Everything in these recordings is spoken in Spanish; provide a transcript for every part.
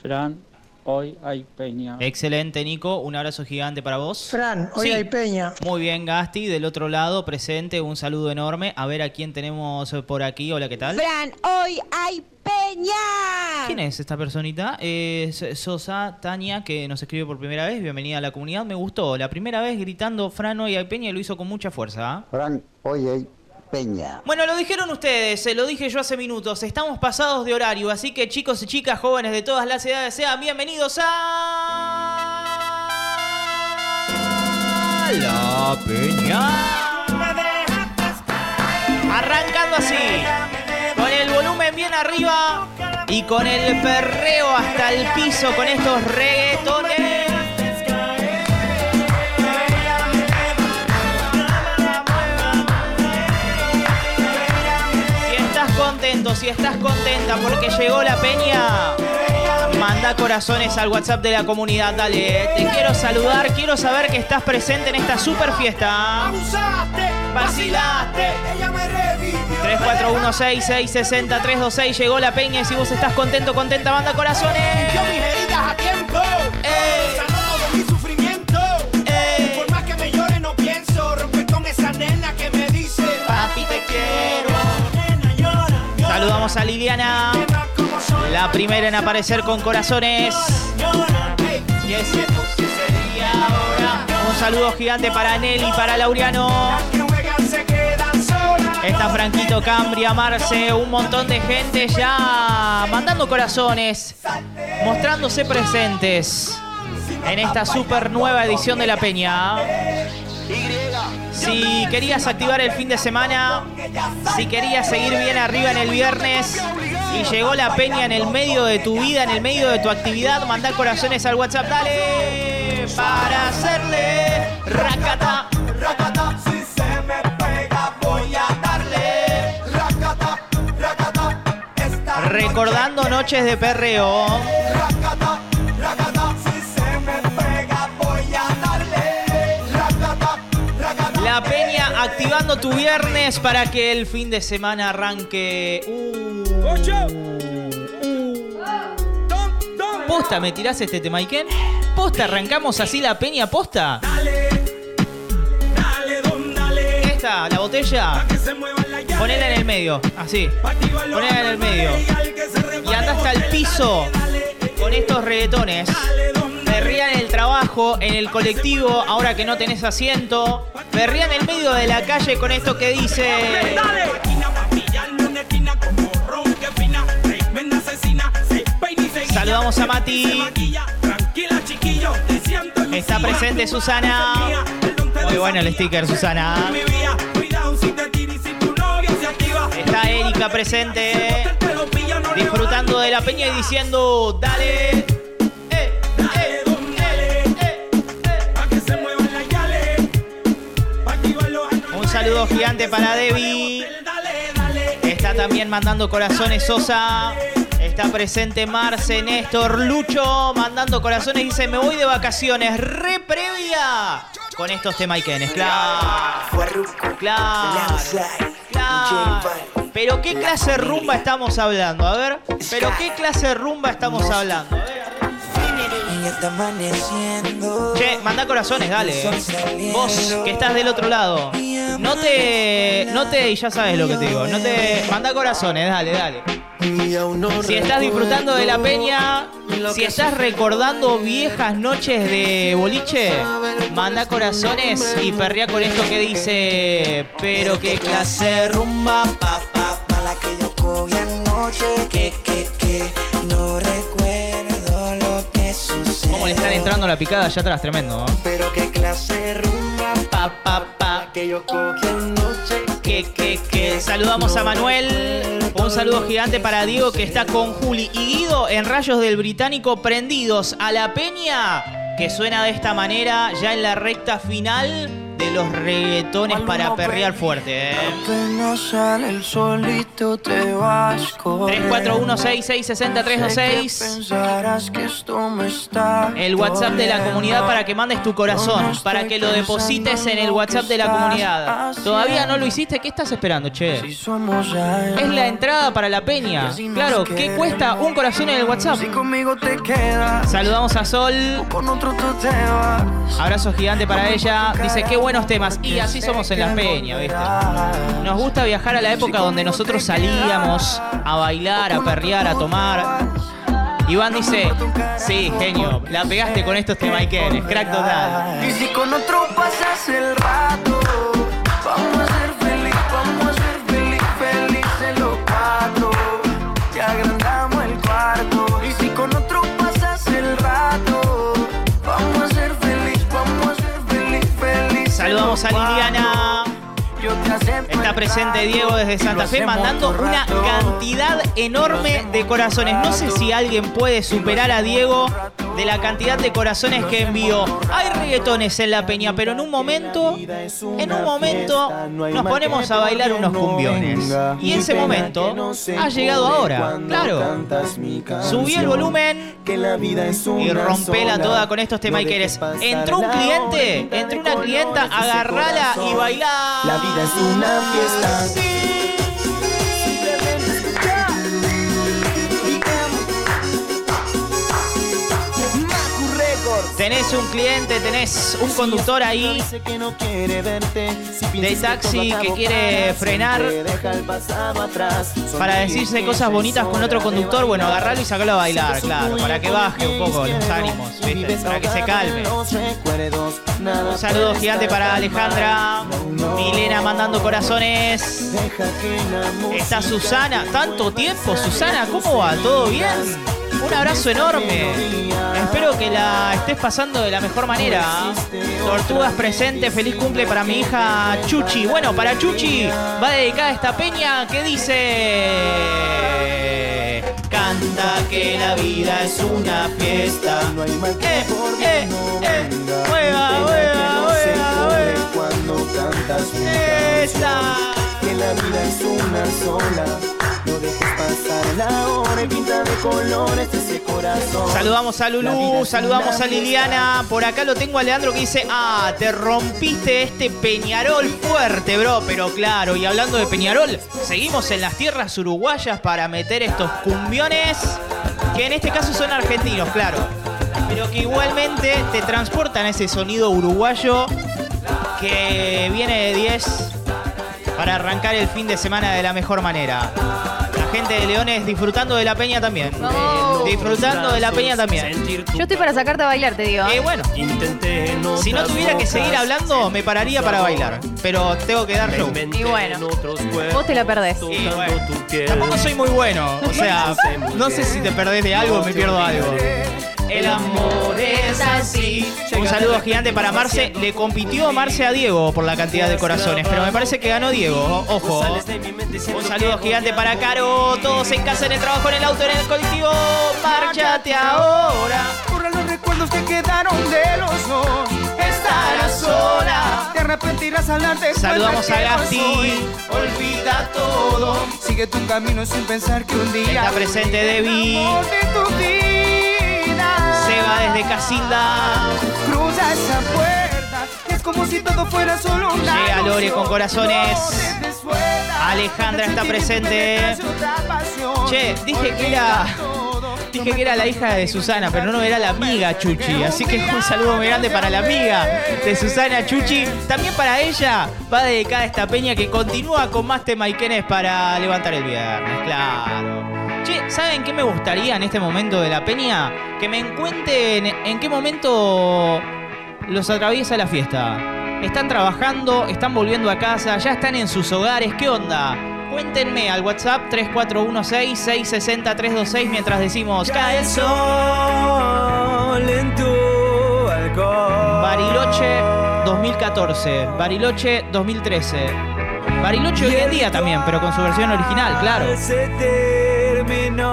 Fran, hoy hay peña. Excelente, Nico. Un abrazo gigante para vos. Fran, hoy Sí. hay peña. Muy bien, Gasti. Del otro lado, presente, un saludo enorme. A ver a quién tenemos por aquí. Hola, ¿qué tal? Fran, hoy hay peña. ¿Quién es esta personita? Es Sosa Tania, que nos escribe por primera vez. Bienvenida a la comunidad. Me gustó. La primera vez gritando Fran hoy hay peña y lo hizo con mucha fuerza. ¿ah? Fran, hoy hay peña. Bueno, lo dijeron ustedes, se lo dije yo hace minutos. Estamos pasados de horario, así que chicos y chicas, jóvenes de todas las edades, sean bienvenidos a. La Peña. Arrancando así, con el volumen bien arriba y con el perreo hasta el piso con estos reggaetones. Contento, si estás contenta porque llegó la peña, manda corazones al WhatsApp de la comunidad. Dale, te quiero saludar, quiero saber que estás presente en esta super fiesta. Vacilaste. 3416660326 llegó la peña y si vos estás contento, contenta, manda corazones. Saludamos a Liliana, la primera en aparecer con corazones. Un saludo gigante para Nelly, para Laureano. Está Franquito Cambria, Marce, un montón de gente ya mandando corazones, mostrándose presentes en esta super nueva edición de La Peña. Si querías activar el fin de semana, si querías seguir bien arriba en el viernes y llegó la peña en el medio de tu vida, en el medio de tu actividad, mandá corazones al WhatsApp, dale, para hacerle racata. Racata, si se me pega, voy a darle. Racata, racata, esta Recordando noches de perreo. La Peña activando tu viernes para que el fin de semana arranque. Uh, uh. Posta, ¿me tirás este tema, Iken? Posta, arrancamos así la Peña, posta. Dale, don, dale. Esta, la botella, ponela en el medio, así. Ponela en el medio. y anda hasta el piso con estos reggaetones. dale, don, En el colectivo, ahora que no tenés asiento. Perría en el medio de la calle con esto que dice. Saludamos a Mati. Está presente Susana. Muy bueno el sticker, Susana. Está Erika presente, disfrutando de la peña y diciendo, dale. Saludo gigante para Debbie. Está también mandando corazones Sosa. Está presente Marce, Néstor, Lucho, mandando corazones. Dice, me voy de vacaciones, re previa. Con estos temaiquenes, claro. Claro. Claro. Pero qué clase de rumba estamos hablando, a ver. Pero qué clase de rumba estamos hablando. A ver. Che, manda corazones, dale. Vos que estás del otro lado. No te. No te. Y ya sabes lo que te digo. No te. Manda corazones, dale, dale. Si estás disfrutando de la peña, si estás recordando viejas noches de boliche, manda corazones y perrea con esto que dice. Pero qué clase rumba, pa, pa, pa. La que yo cogí anoche, que, que, que no recuerdo lo que sucedió. ¿Cómo le están entrando la picada allá atrás? Tremendo, ¿no? Pero qué clase rumba, Pa, pa, pa. Que yo cogí. Saludamos a Manuel. Un saludo gigante para Diego que está con Juli y Guido en Rayos del Británico prendidos a la peña que suena de esta manera ya en la recta final de los reggaetones para perrear fuerte, ¿eh? Apenas sale el solito te vas corriendo. 341-6660-326. Pensarás que esto me está El WhatsApp de la comunidad para que mandes tu corazón, para que lo deposites en el WhatsApp de la comunidad. ¿Todavía no lo hiciste? ¿Qué estás esperando, che? Es la entrada para la peña. Claro, ¿qué cuesta un corazón en el WhatsApp? Saludamos a Sol. Abrazo gigante para ella. Dice, qué buenos temas. Y así somos en la peña, ¿viste? Nos gusta viajar a la época donde nosotros salíamos a bailar, a perrear, a tomar. Iván dice, sí, genio, la pegaste con estos temaiquenes, crack total. Y si con otro pasas el rato, felices Saludamos a los cuatro. Liliana. Está presente Diego desde Santa Fe mandando una cantidad enorme de corazones. No sé si alguien puede superar a Diego de la cantidad de corazones que envió. Hay reggaetones en la peña, pero en un momento, en un momento nos ponemos a bailar unos cumbiones. Y ese momento ha llegado ahora. Claro. Subí el volumen y rompela toda con estos temaiqueres. Entró un cliente, entró una clienta, agarrala y bailá. La vida es una fiesta. Tenés un cliente, tenés un conductor ahí de taxi que quiere frenar para decirse cosas bonitas con otro conductor. Bueno, agarralo y sacalo a bailar, claro, para que baje un poco los ánimos, para que se calme. Un saludo gigante para Alejandra, Milena mandando corazones. Está Susana, tanto tiempo, Susana, ¿cómo va? ¿Todo bien? Un abrazo enorme. Espero que la estés pasando de la mejor manera. Tortugas presente, feliz cumple para mi hija Chuchi. Bueno, para Chuchi va dedicada esta peña que dice... Canta que la vida es una fiesta. Eh, eh, eh. Mueva, mueva, mueva, mueva. Cuando cantas Esa. que la vida es una sola. Saludamos a Lulú, saludamos a Liliana. Por acá lo tengo a Leandro que dice, ah, te rompiste este Peñarol fuerte, bro. Pero claro, y hablando de Peñarol, seguimos en las tierras uruguayas para meter estos cumbiones, que en este caso son argentinos, claro. Pero que igualmente te transportan ese sonido uruguayo que viene de 10 para arrancar el fin de semana de la mejor manera. Gente de Leones disfrutando de la peña también. Vamos. Disfrutando de la peña también. Yo estoy para sacarte a bailar, te digo. Eh, bueno, si no tuviera que seguir hablando, me pararía para bailar. Pero tengo que dar show. Y bueno, vos te la perdés. Y bueno, tampoco soy muy bueno. O sea, no sé si te perdés de algo o me pierdo algo. El amor es así. Un saludo gigante para Marce. Le compitió Marce a Diego por la cantidad de corazones, pero me parece que ganó Diego. Ojo. Un saludo gigante para Caro. Todos en casa, en el trabajo, en el auto, en el colectivo. Márchate ahora. Borra los recuerdos que quedaron de los dos. Estarás sola. Te arrepentirás al darte Saludamos a Gasti. Olvida todo. Sigue tu camino sin pensar que un día Está presente Debbie. Casilda. Cruza esa puerta. Es como si todo fuera solo una Llega Lore con corazones. Alejandra está presente. Che, dije que era. Dije que era la hija de Susana, pero no era la amiga Chuchi. Así que un saludo muy grande para la amiga de Susana Chuchi. También para ella va dedicada esta peña que continúa con más temaiquenes para levantar el viernes, claro. Che, ¿saben qué me gustaría en este momento de la peña? Que me encuentren en qué momento los atraviesa la fiesta. Están trabajando, están volviendo a casa, ya están en sus hogares. ¿Qué onda? Cuéntenme al WhatsApp 3416-660-326 mientras decimos Cae el sol en tu balcón. Bariloche 2014, Bariloche 2013. Bariloche hoy en día también, pero con su versión original, claro.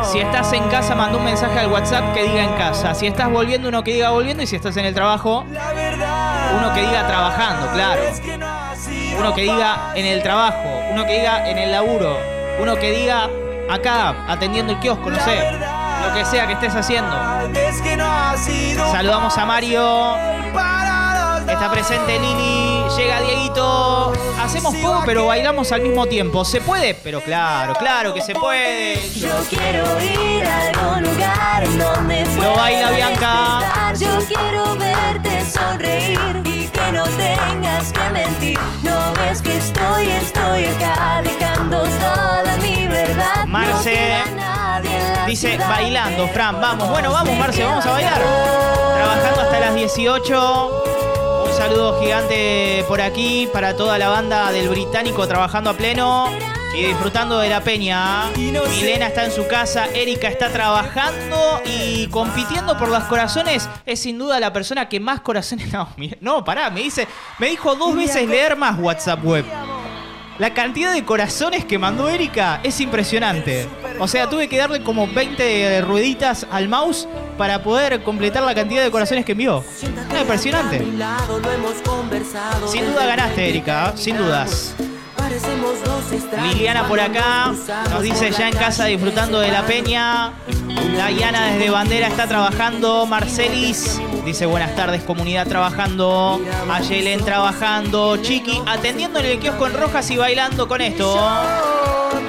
Si estás en casa, manda un mensaje al WhatsApp que diga en casa. Si estás volviendo, uno que diga volviendo. Y si estás en el trabajo, uno que diga trabajando, claro. Uno que diga en el trabajo. Uno que diga en el laburo. Uno que diga acá, atendiendo el kiosco, no sé. Lo que sea que estés haciendo. Saludamos a Mario. Está presente Lili, llega Dieguito. Hacemos poco, pero bailamos al mismo tiempo. ¿Se puede? Pero claro, claro que se puede. Yo quiero ir a algún lugar donde Lo baila Bianca. Yo quiero verte sonreír y que no tengas que mentir. No ves que estoy, estoy acá dejando toda mi verdad. Marce dice bailando, Fran, vamos. Bueno, vamos, Marce, vamos a bailar. Trabajando hasta las 18 saludo gigante por aquí para toda la banda del británico trabajando a pleno y disfrutando de la peña. Milena está en su casa, Erika está trabajando y compitiendo por los corazones. Es sin duda la persona que más corazones. No, no pará, me dice. Me dijo dos veces leer más WhatsApp web. La cantidad de corazones que mandó Erika es impresionante. O sea, tuve que darle como 20 rueditas al mouse para poder completar la cantidad de corazones que envió. Es impresionante. Sin duda ganaste, Erika, sin dudas. Liliana por acá nos dice ya en casa disfrutando de la peña. Diana desde Bandera está trabajando. Marcelis dice buenas tardes comunidad trabajando. Ayelen trabajando. Chiqui atendiendo en el kiosco en rojas y bailando con esto.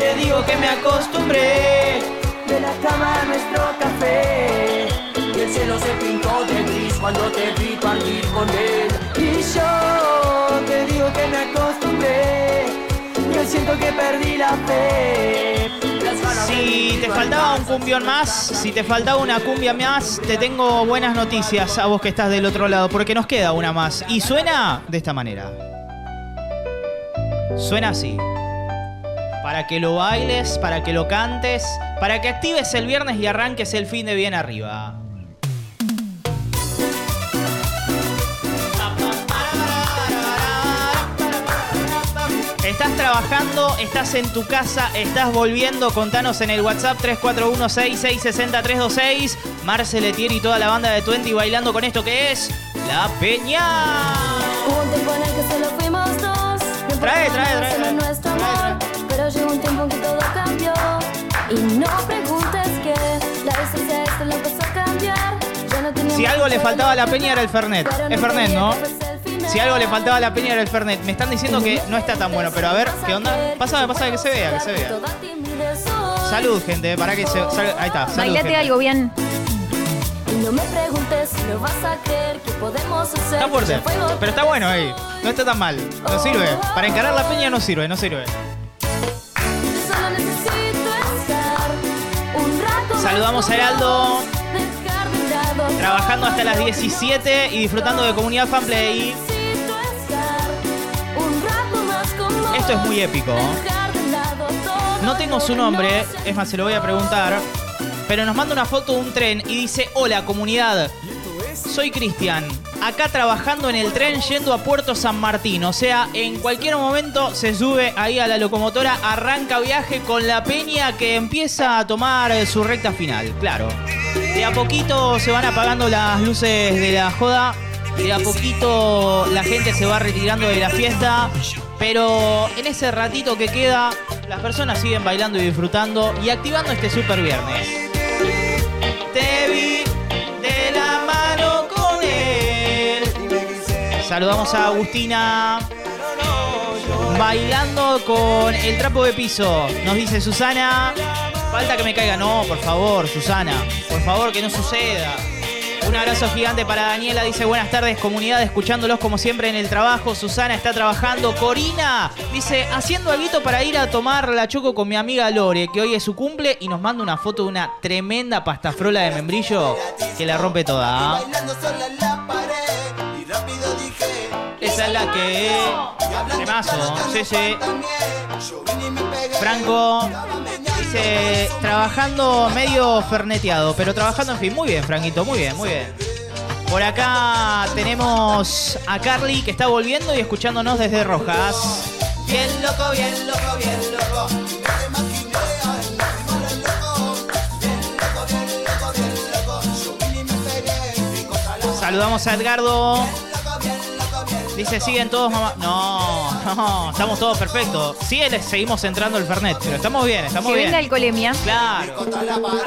Te digo que me acostumbré. De la cama a nuestro café. Y el cielo se pintó de gris cuando te vi partir con él. Y yo te digo que me acostumbré. Yo siento que perdí la fe. Si te faltaba un cumbión más, si te faltaba una cumbia más, te tengo buenas noticias a vos que estás del otro lado, porque nos queda una más. Y suena de esta manera. Suena así. Para que lo bailes, para que lo cantes, para que actives el viernes y arranques el fin de bien arriba. Estás trabajando, estás en tu casa, estás volviendo. Contanos en el WhatsApp 3416660326. Marce Letier y toda la banda de Twenty bailando con esto que es La Peña. Hubo un tiempo en el que solo fuimos dos. No Trae, trae, trae. Un tiempo en que todo cambió. Y no preguntes que la distancia esto lo empezó a cambiar. Ya no tenía Si algo le faltaba a la Peña era el Fernet. Es Fernet, ¿no? Si algo le faltaba a la Peña era el Fernet. Me están diciendo que no está tan bueno, pero a ver, ¿qué onda? Pásame, pásame que se vea, que se vea. Salud, gente, para que se. sal- ahí está, salud. Bailate gente. algo bien. No me preguntes si lo vas a creer que podemos hacer. Está fuerte, pero está bueno ahí. No está tan mal. No sirve. Para encarar la peña no sirve, no sirve. Saludamos a Heraldo. Trabajando hasta las todo. 17 y disfrutando de comunidad fanplay. Esto es muy épico. No tengo su nombre, es más, se lo voy a preguntar. Pero nos manda una foto de un tren y dice: Hola comunidad. Soy Cristian, acá trabajando en el tren yendo a Puerto San Martín. O sea, en cualquier momento se sube ahí a la locomotora, arranca viaje con la peña que empieza a tomar eh, su recta final. Claro. De a poquito se van apagando las luces de la joda. De a poquito la gente se va retirando de la fiesta. Pero en ese ratito que queda, las personas siguen bailando y disfrutando y activando este super viernes. Saludamos a Agustina. Bailando con el trapo de piso. Nos dice Susana. Falta que me caiga. No, por favor, Susana. Por favor, que no suceda. Un abrazo gigante para Daniela. Dice buenas tardes, comunidad, escuchándolos como siempre en el trabajo. Susana está trabajando. Corina dice haciendo algo para ir a tomar la choco con mi amiga Lore, que hoy es su cumple y nos manda una foto de una tremenda pastafrola de membrillo que la rompe toda. ¿ah? la que es. Temazo, sí, sí. Franco dice, trabajando medio ferneteado, pero trabajando en fin. Muy bien, Franquito, muy bien, muy bien. Por acá tenemos a Carly que está volviendo y escuchándonos desde Rojas. Saludamos a Edgardo. Dice, siguen todos mamá. No, no, estamos todos perfectos. Sí, les seguimos entrando el Fernet, pero estamos bien, estamos Que bien. venga alcoholemia. Claro.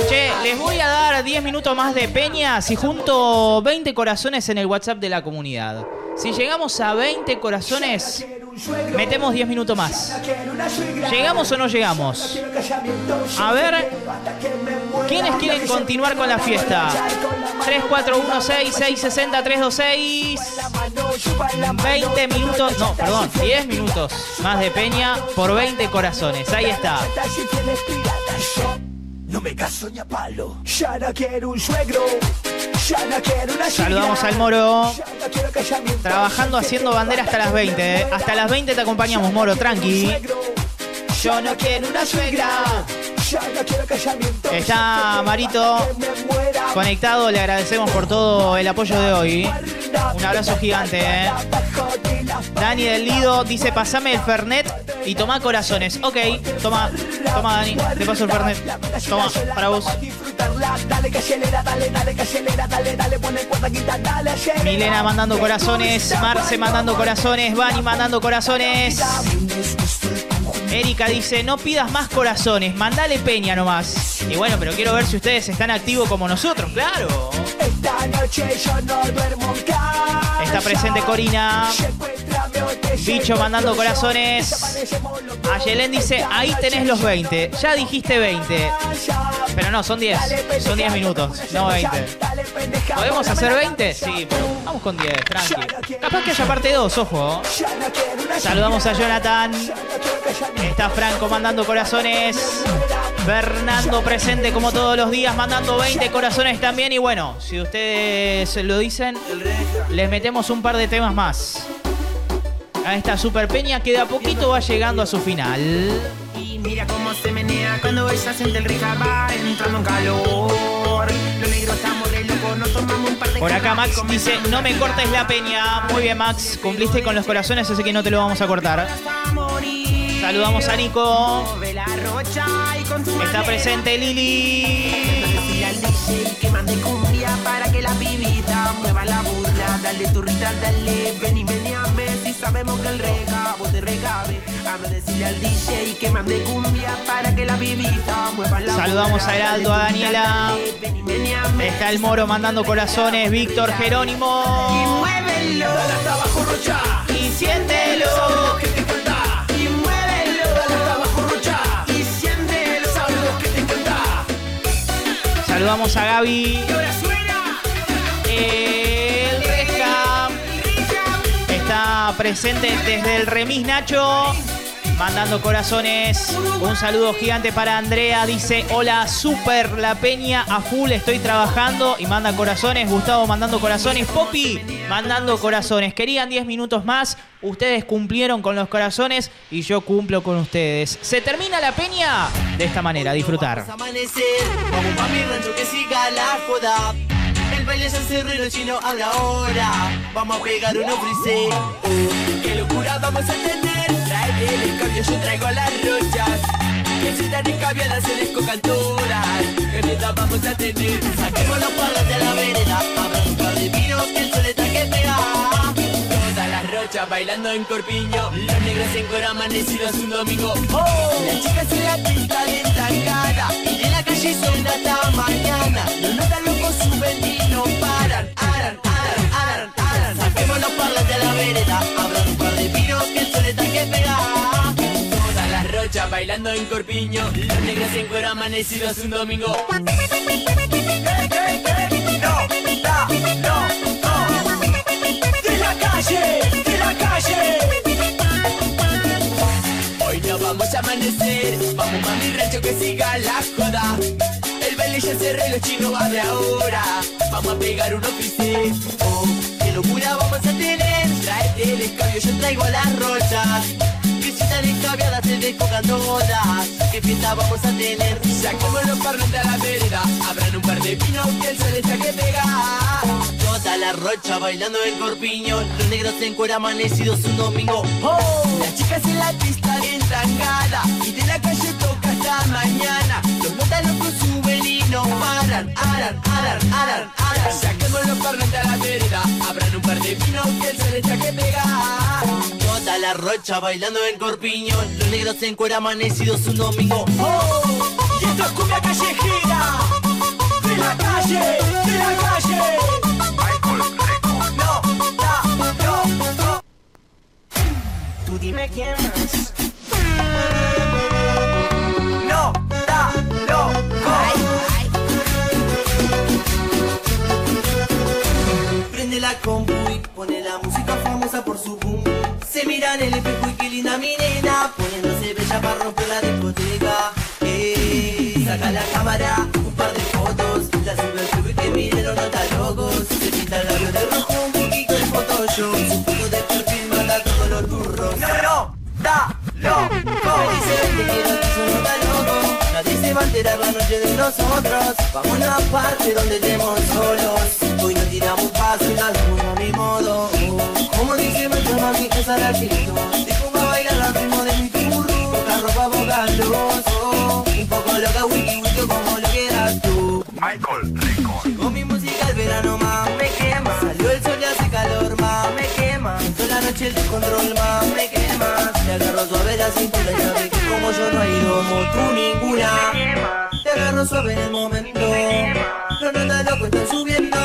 Che, les voy a dar 10 minutos más de peña si junto 20 corazones en el WhatsApp de la comunidad. Si llegamos a 20 corazones, metemos 10 minutos más. ¿Llegamos o no llegamos? A ver, ¿quiénes quieren continuar con la fiesta? 3, 4, 1, 6, 6, 60, 3, 2, 6. 20 minutos, no, perdón, 10 minutos más de peña por 20 corazones. Ahí está. No me caso ni a palo. Ya no quiero un suegro. Ya no quiero una Saludamos al Moro. Trabajando haciendo bandera hasta las 20. ¿eh? Hasta las 20 te acompañamos, Moro, tranqui. Yo no quiero una suegra. Está Marito conectado, le agradecemos por todo el apoyo de hoy. Un abrazo gigante, eh. Dani del Lido dice, pasame el Fernet y toma corazones. Ok, toma, toma Dani, te paso el Fernet. Toma, para vos. Milena mandando corazones, Marce mandando corazones, Vani mandando corazones. Erika dice, no pidas más corazones, mandale peña nomás. Y bueno, pero quiero ver si ustedes están activos como nosotros, claro. Esta noche yo no duermo en. Está presente Corina. Bicho mandando corazones. Ayelen dice, ahí tenés los 20. Ya dijiste 20. Pero no, son 10. Son 10 minutos, no 20. Dale, pendeja, ¿Podemos hacer la 20? cabeza. Sí, vamos con 10, tranqui. Capaz que haya parte 2, ojo. Saludamos a. Jonathan. Está Franco mandando corazones. Fernando presente como todos los días, mandando 20 corazones también. Y bueno, si ustedes lo dicen, les metemos un par de temas más. A esta super peña que de a poquito va llegando a su final. Y mira cómo se menea cuando ella siente el rica va entrando en calor. Los negros estamos re locos, nos tomamos un par de Por acá y Max dice, no me cortes la peña. Muy bien Max, cumpliste con los corazones, así que no te lo vamos a cortar. Saludamos a Nico. Y Está presente Lili. Que mande cumbia para que la pibita mueva la burla. Dale turrita, dale, ven y meneame. Si sabemos que el rega, vos te recabe. Vamos a decirle al DJ que mande cumbia para que la pibita mueva la Saludamos a Heraldo, a Daniela. y. Está el Moro mandando corazones, Víctor Y Jerónimo. muévelo. Abajo, rocha. Y siéntelo. Y muévelo. Hasta abajo, rocha. Y siéntelo. Saludamos a Gaby. Y. El Reja. Está presente desde el remis Nacho. Mandando corazones. Un saludo gigante para Andrea. Dice, hola, super la peña a full, estoy trabajando. Y manda corazones. Gustavo mandando corazones. Poppy mandando corazones. Querían 10 minutos más. Ustedes cumplieron con los corazones y yo cumplo con ustedes. Se termina la peña de esta manera. Disfrutar. A la. El baile los chinos habla ahora. Vamos a pegar. Oh, qué locura vamos a tener. Trae el escabio, yo traigo las rochas. Que si están escabiadas se les cocan todas. Que neta vamos a tener. Saquemos los palos de la vereda. Abra un de vinos que el sol está que pega. Todas las rochas bailando en corpiño. Los negros en coro amanecidos un domingo. Oh, las chicas en la pista de cara. Y de la calle suena hasta mañana. Los notas Las bailando en corpiño. Los negros en cuero amanecidos un domingo. De la calle, de la calle. Hoy no vamos a amanecer, vamos a mi rancho que siga la joda. El baile ya cerró y los chinos va de ahora. Vamos a pegar unos frisés. Oh, qué locura vamos a tener. Traete el escabio, yo traigo las rochas. Que si están escabiadas se descocan todas. Qué fiesta vamos a tener. Saquemos los parlantes a la vereda. Abran un par de pinos que el sol está que pega. Toda la rocha bailando en corpiño. Los negros en cuero amanecidos un domingo. Oh, las chicas en la pista bien trancada. Y de la calle toca hasta mañana. Los notas locos suben y no paran. Aran, aran, aran, aran. Saquemos los parlantes a la vereda. Le vino bien, se le echa que pegar. Toda la rocha bailando el corpiño. Los negros en cuera amanecidos un domingo. ¡Oh! Y esto es cumbia callejera. De la calle, de la calle. No, da, no, no. Tú dime quién más. Nadie se va a enterar la noche de nosotros. Vamos a una parte donde estemos solos. Hoy no tiramos paso y la hacemos a mi modo. Como dice nuestra mami, esa es la actitud. Te pongo a bailar al ritmo de mi turro. Poca ropa. Oh, un poco loca, wiki, wiki, como lo quieras tú. Michael Rico. Con mi música el verano más me quema Salió el sol y hace calor más me quema Toda la noche el descontrol más me quema Te agarro suave la cintura y sabes que como yo no hay como tú ninguna. Te agarro suave en el momento. No nada loco estoy subiendo.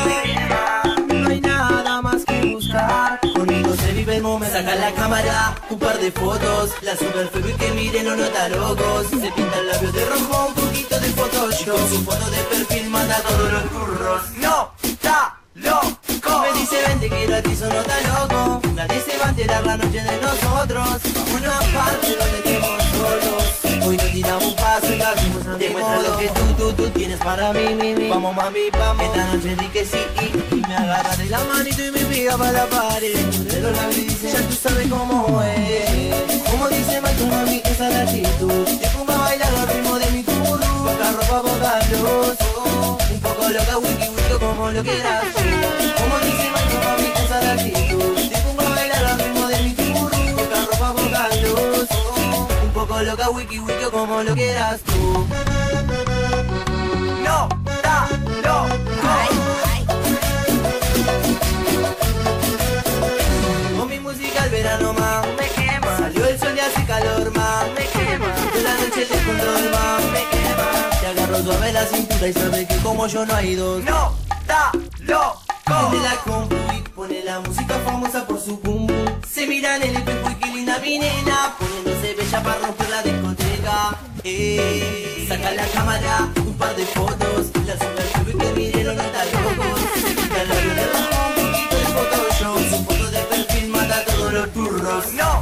No hay nada más que buscar. Conmigo se vive el momento Saca la cámara, un par de fotos La super feo y que miren los nota locos. Se pinta el labio de rojo, un poquito de Photoshop. Su foto de perfil manda todos los curros. No, está loco. Me dice vente quiero a ti eso no está loco enterar la noche de nosotros. Una parte donde estemos solos. Hoy no tiramos un paso y la hacemos a Demuestra lo que tú, tú, tú tienes para mí, mi, mi. Vamos mami, vamos. Esta noche di que sí y, y me agarra de la manito y me pega para la pared. Pero la dice, ya tú sabes cómo es. Como dice Michael, mami, esa es la actitud. Te pongo a bailar al ritmo de mi turro Poca ropa, poca luz Un poco loca, wiki, wiki, como lo quieras. Como dice Michael, mami, esa es la actitud oh, Un poco loca, wiki, wiki, como lo quieras tú. No, da, no, Con mi música el verano más. Me quema. Salió el sol y hace calor más. Me quema. De la noche el descontrol más. Me quema. Te agarro suave la cintura y sabes que como yo no hay dos. No, da, loco Prende la compu y pone la música famosa por su boom boom. Se miran el espejo y qué linda mi poniéndose bella para romper la discoteca. Ey, saca la cámara, un par de fotos, la super sube que miren no está locos. la vida un poquito de Photoshop, su foto de perfil mata todos los turros. No.